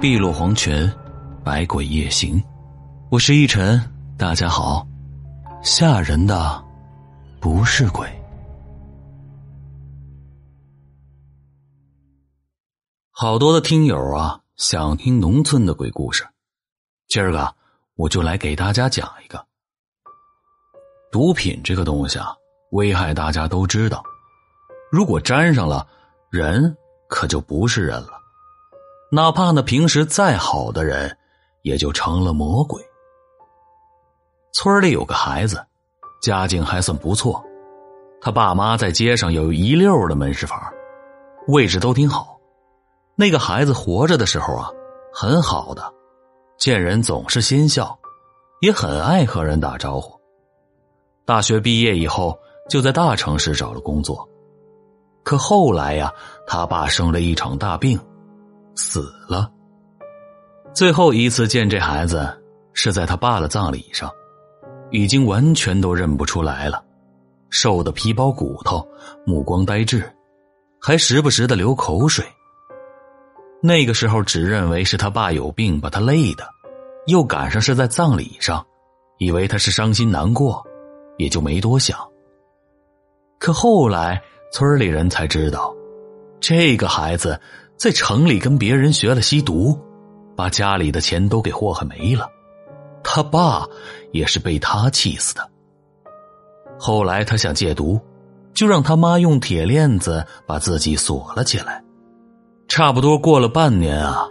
碧落黄泉，百鬼夜行。我是一晨，大家好。吓人的不是鬼。好多的听友啊，想听农村的鬼故事。今儿个我就来给大家讲一个。毒品这个东西啊，危害大家都知道。如果沾上了，人可就不是人了。哪怕那平时再好的人，也就成了魔鬼。村里有个孩子，家境还算不错，他爸妈在街上有一溜的门市房，位置都挺好。那个孩子活着的时候啊，很好的，见人总是先笑，也很爱和人打招呼。大学毕业以后，就在大城市找了工作。可后来呀，他爸生了一场大病。死了。最后一次见这孩子是在他爸的葬礼上，已经完全都认不出来了，瘦的皮包骨头，目光呆滞，还时不时的流口水。那个时候只认为是他爸有病把他累的，又赶上是在葬礼上，以为他是伤心难过，也就没多想。可后来村里人才知道，这个孩子。在城里跟别人学了吸毒，把家里的钱都给祸害没了。他爸也是被他气死的。后来他想戒毒，就让他妈用铁链子把自己锁了起来。差不多过了半年啊，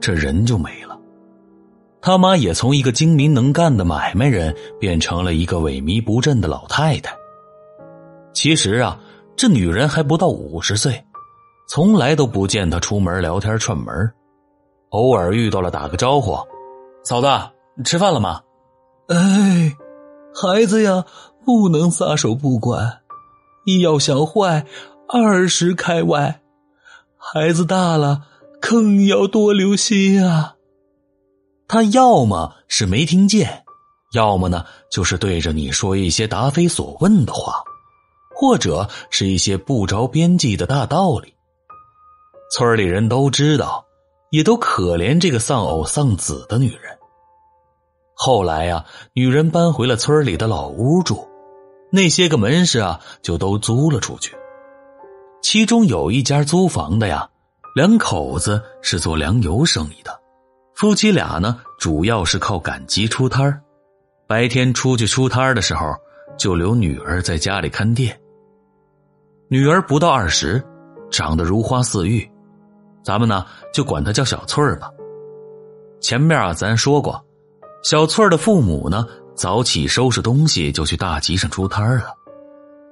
这人就没了。他妈也从一个精明能干的买卖人变成了一个萎靡不振的老太太。其实啊，这女人还不到五十岁。从来都不见他出门聊天串门，偶尔遇到了打个招呼：“嫂子，吃饭了吗？”哎，孩子呀，不能撒手不管，你要想坏，二十开外。孩子大了，更要多留心啊。他要么是没听见，要么呢就是对着你说一些答非所问的话，或者是一些不着边际的大道理。村里人都知道，也都可怜这个丧偶丧子的女人。后来呀，女人搬回了村里的老屋住，那些个门市啊，就都租了出去。其中有一家租房的呀，两口子是做粮油生意的，夫妻俩呢，主要是靠赶集出摊白天出去出摊的时候，就留女儿在家里看店。女儿不到二十，长得如花似玉。咱们呢就管他叫小翠儿吧。前面啊，咱说过，小翠儿的父母呢早起收拾东西就去大集上出摊了。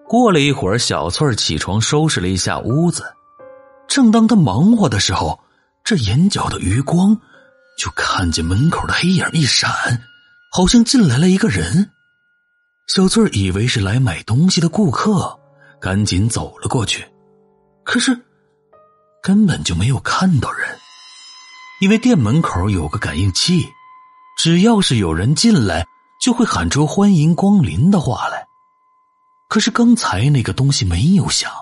过了一会儿，小翠儿起床收拾了一下屋子，正当她忙活的时候，这眼角的余光就看见门口的黑影一闪，好像进来了一个人。小翠儿以为是来买东西的顾客，赶紧走了过去，可是。根本就没有看到人，因为店门口有个感应器，只要是有人进来，就会喊出“欢迎光临”的话来。可是刚才那个东西没有响，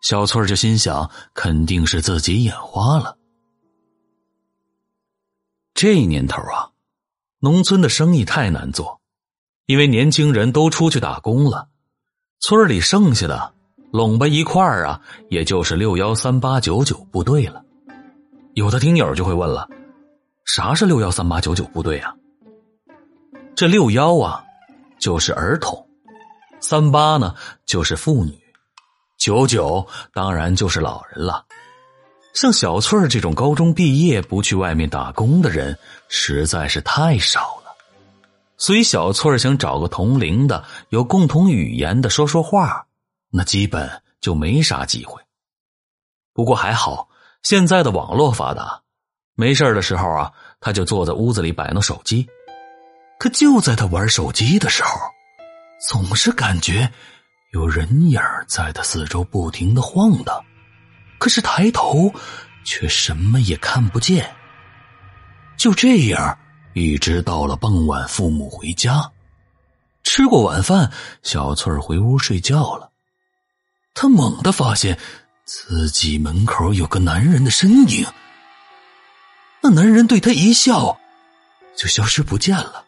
小翠儿就心想，肯定是自己眼花了。这年头啊，农村的生意太难做，因为年轻人都出去打工了，村里剩下的。拢吧一块儿啊，也就是六幺三八九九部队了。有的听友就会问了，啥是六幺三八九九部队啊？这六幺啊，就是儿童；三八呢，就是妇女；九九当然就是老人了。像小翠儿这种高中毕业不去外面打工的人，实在是太少了。所以小翠儿想找个同龄的、有共同语言的说说话。那基本就没啥机会。不过还好，现在的网络发达，没事的时候啊，他就坐在屋子里摆弄手机。可就在他玩手机的时候，总是感觉有人影在他四周不停的晃荡，可是抬头却什么也看不见。就这样，一直到了傍晚，父母回家，吃过晚饭，小翠回屋睡觉了。他猛地发现，自己门口有个男人的身影。那男人对他一笑，就消失不见了。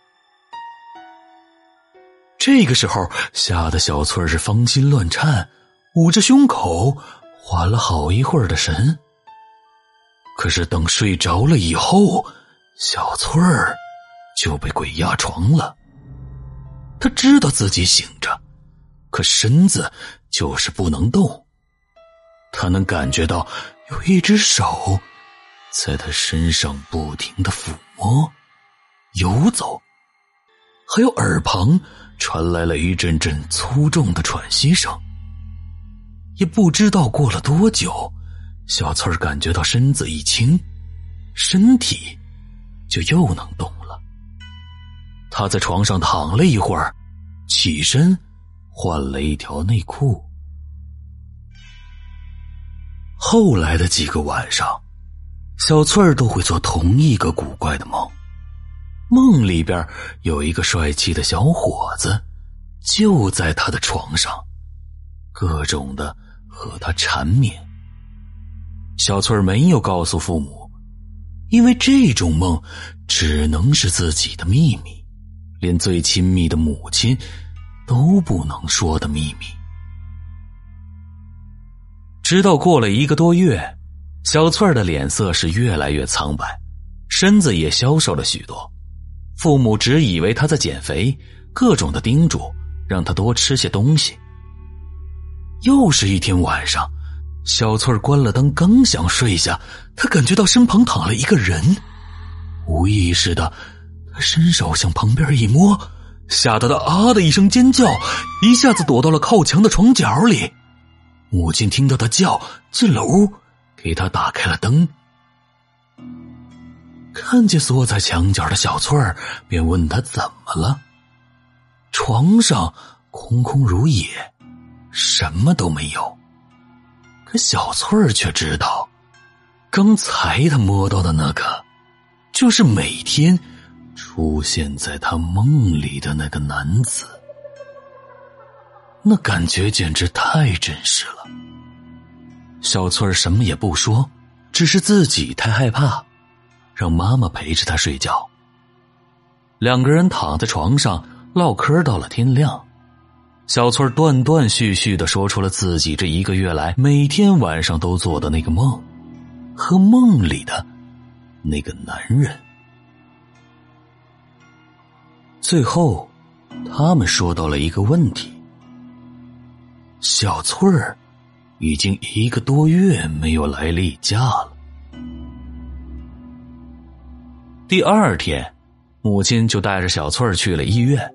这个时候，吓得小翠是芳心乱颤，捂着胸口，缓了好一会儿的神。可是等睡着了以后，小翠儿就被鬼压床了。他知道自己醒着，可身子就是不能动。他能感觉到有一只手在他身上不停的抚摸、游走，还有耳旁传来了一阵阵粗重的喘息声。也不知道过了多久，小翠儿感觉到身子一轻，身体就又能动了。他在床上躺了一会儿，起身换了一条内裤。后来的几个晚上，小翠儿都会做同一个古怪的梦，梦里边有一个帅气的小伙子，就在她的床上，各种的和她缠绵。小翠儿没有告诉父母，因为这种梦只能是自己的秘密，连最亲密的母亲都不能说的秘密。直到过了一个多月，小翠儿的脸色是越来越苍白，身子也消瘦了许多。父母只以为她在减肥，各种的叮嘱，让她多吃些东西。又是一天晚上，小翠儿关了灯，刚想睡下，她感觉到身旁躺了一个人，无意识的，她伸手向旁边一摸，吓得他啊的一声尖叫，一下子躲到了靠墙的床角里。母亲听到他叫，进了屋，给他打开了灯。看见缩在墙角的小翠儿，便问他怎么了。床上空空如也，什么都没有。可小翠儿却知道，刚才他摸到的那个，就是每天出现在他梦里的那个男子。那感觉简直太真实了。小翠儿什么也不说，只是自己太害怕，让妈妈陪着她睡觉。两个人躺在床上唠嗑到了天亮。小翠儿断断续续的说出了自己这一个月来每天晚上都做的那个梦，和梦里的那个男人。最后，他们说到了一个问题。小翠儿已经一个多月没有来例假了。第二天，母亲就带着小翠儿去了医院，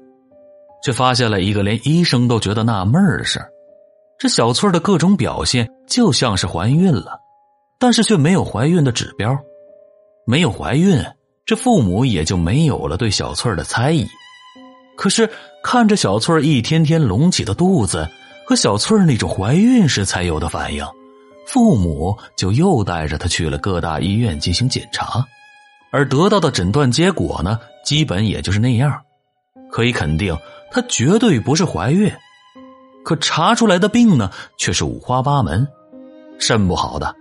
却发现了一个连医生都觉得纳闷的事这小翠儿的各种表现就像是怀孕了，但是却没有怀孕的指标。没有怀孕，这父母也就没有了对小翠儿的猜疑。可是看着小翠儿一天天隆起的肚子。和小翠儿那种怀孕时才有的反应，父母就又带着她去了各大医院进行检查，而得到的诊断结果呢，基本也就是那样。可以肯定，她绝对不是怀孕。可查出来的病呢，却是五花八门：肾不好的，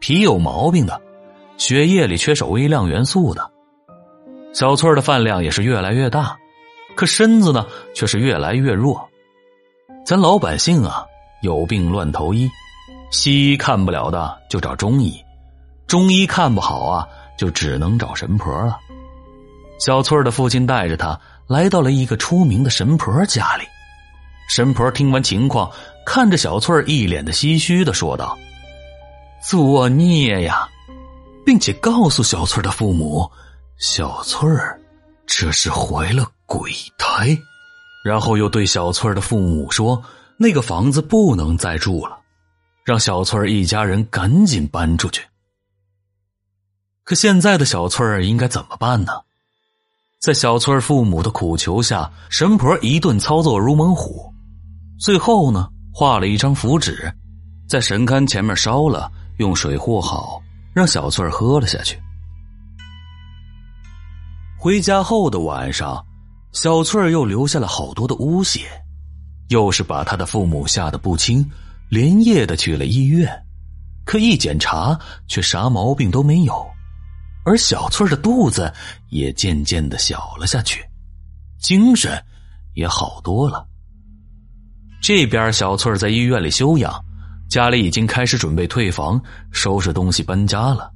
脾有毛病的，血液里缺少微量元素的。小翠儿的饭量也是越来越大，可身子呢，却是越来越弱。咱老百姓啊，有病乱投医，西医看不了的就找中医，中医看不好啊，就只能找神婆了。小翠儿的父亲带着他来到了一个出名的神婆家里，神婆听完情况，看着小翠儿一脸的唏嘘的说道：“作孽呀！”并且告诉小翠儿的父母，小翠儿这是怀了鬼胎。然后又对小翠儿的父母说：“那个房子不能再住了，让小翠儿一家人赶紧搬出去。”可现在的小翠儿应该怎么办呢？在小翠儿父母的苦求下，神婆一顿操作如猛虎，最后呢，画了一张符纸，在神龛前面烧了，用水和好，让小翠儿喝了下去。回家后的晚上。小翠儿又留下了好多的污血，又是把他的父母吓得不轻，连夜的去了医院，可一检查却啥毛病都没有。而小翠的肚子也渐渐的小了下去，精神也好多了。这边小翠在医院里休养，家里已经开始准备退房、收拾东西搬家了。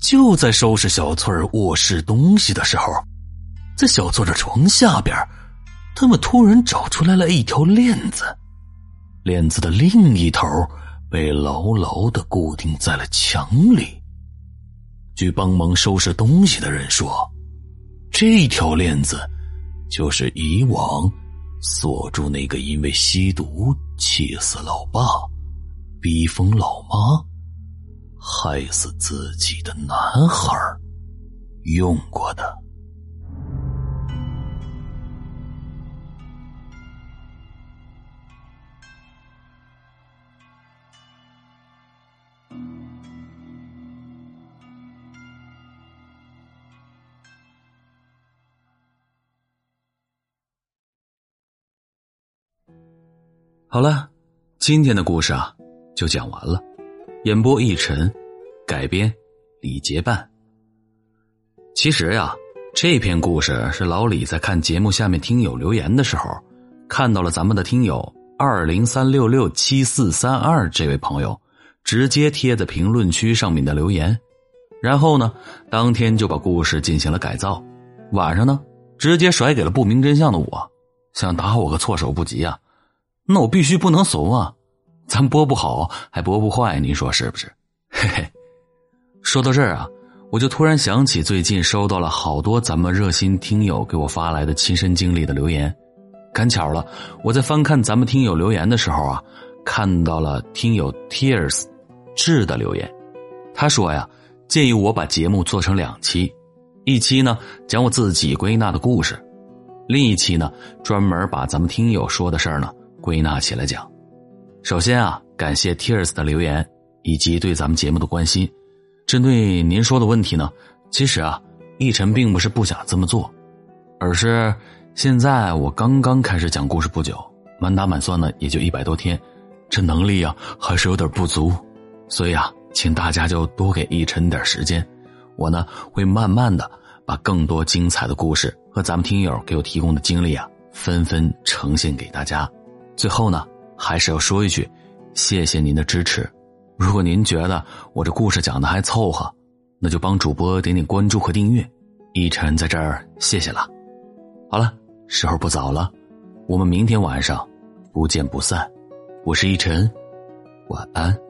就在收拾小翠卧室东西的时候，在小翠的床下边，他们突然找出来了一条链子，链子的另一头被牢牢的固定在了墙里。据帮忙收拾东西的人说，这条链子就是以往锁住那个因为吸毒气死老爸、逼疯老妈、害死自己的男孩用过的。好了，今天的故事啊就讲完了。演播一晨，改编李结伴。其实呀，这篇故事是老李在看节目下面听友留言的时候，看到了咱们的听友二零三六六七四三二这位朋友直接贴在评论区上面的留言，然后呢，当天就把故事进行了改造，晚上呢直接甩给了不明真相的我，想打我个措手不及啊。那我必须不能怂啊！咱播不好还播不坏，您说是不是？嘿嘿。说到这儿啊，我就突然想起最近收到了好多咱们热心听友给我发来的亲身经历的留言。赶巧了，我在翻看咱们听友留言的时候啊，看到了听友 Tears 智的留言。他说呀，建议我把节目做成两期，一期呢讲我自己归纳的故事，另一期呢专门把咱们听友说的事儿呢。归纳起来讲，首先啊，感谢 Tears 的留言以及对咱们节目的关心。针对您说的问题呢，其实啊，奕晨并不是不想这么做，而是现在我刚刚开始讲故事不久，满打满算呢也就一百多天，这能力啊还是有点不足，所以啊，请大家就多给奕晨点时间，我呢会慢慢的把更多精彩的故事和咱们听友给我提供的经历啊，纷纷呈现给大家。最后呢，还是要说一句，谢谢您的支持。如果您觉得我这故事讲的还凑合，那就帮主播点点关注和订阅。一晨在这儿谢谢了。好了，时候不早了，我们明天晚上不见不散。我是一晨，晚安。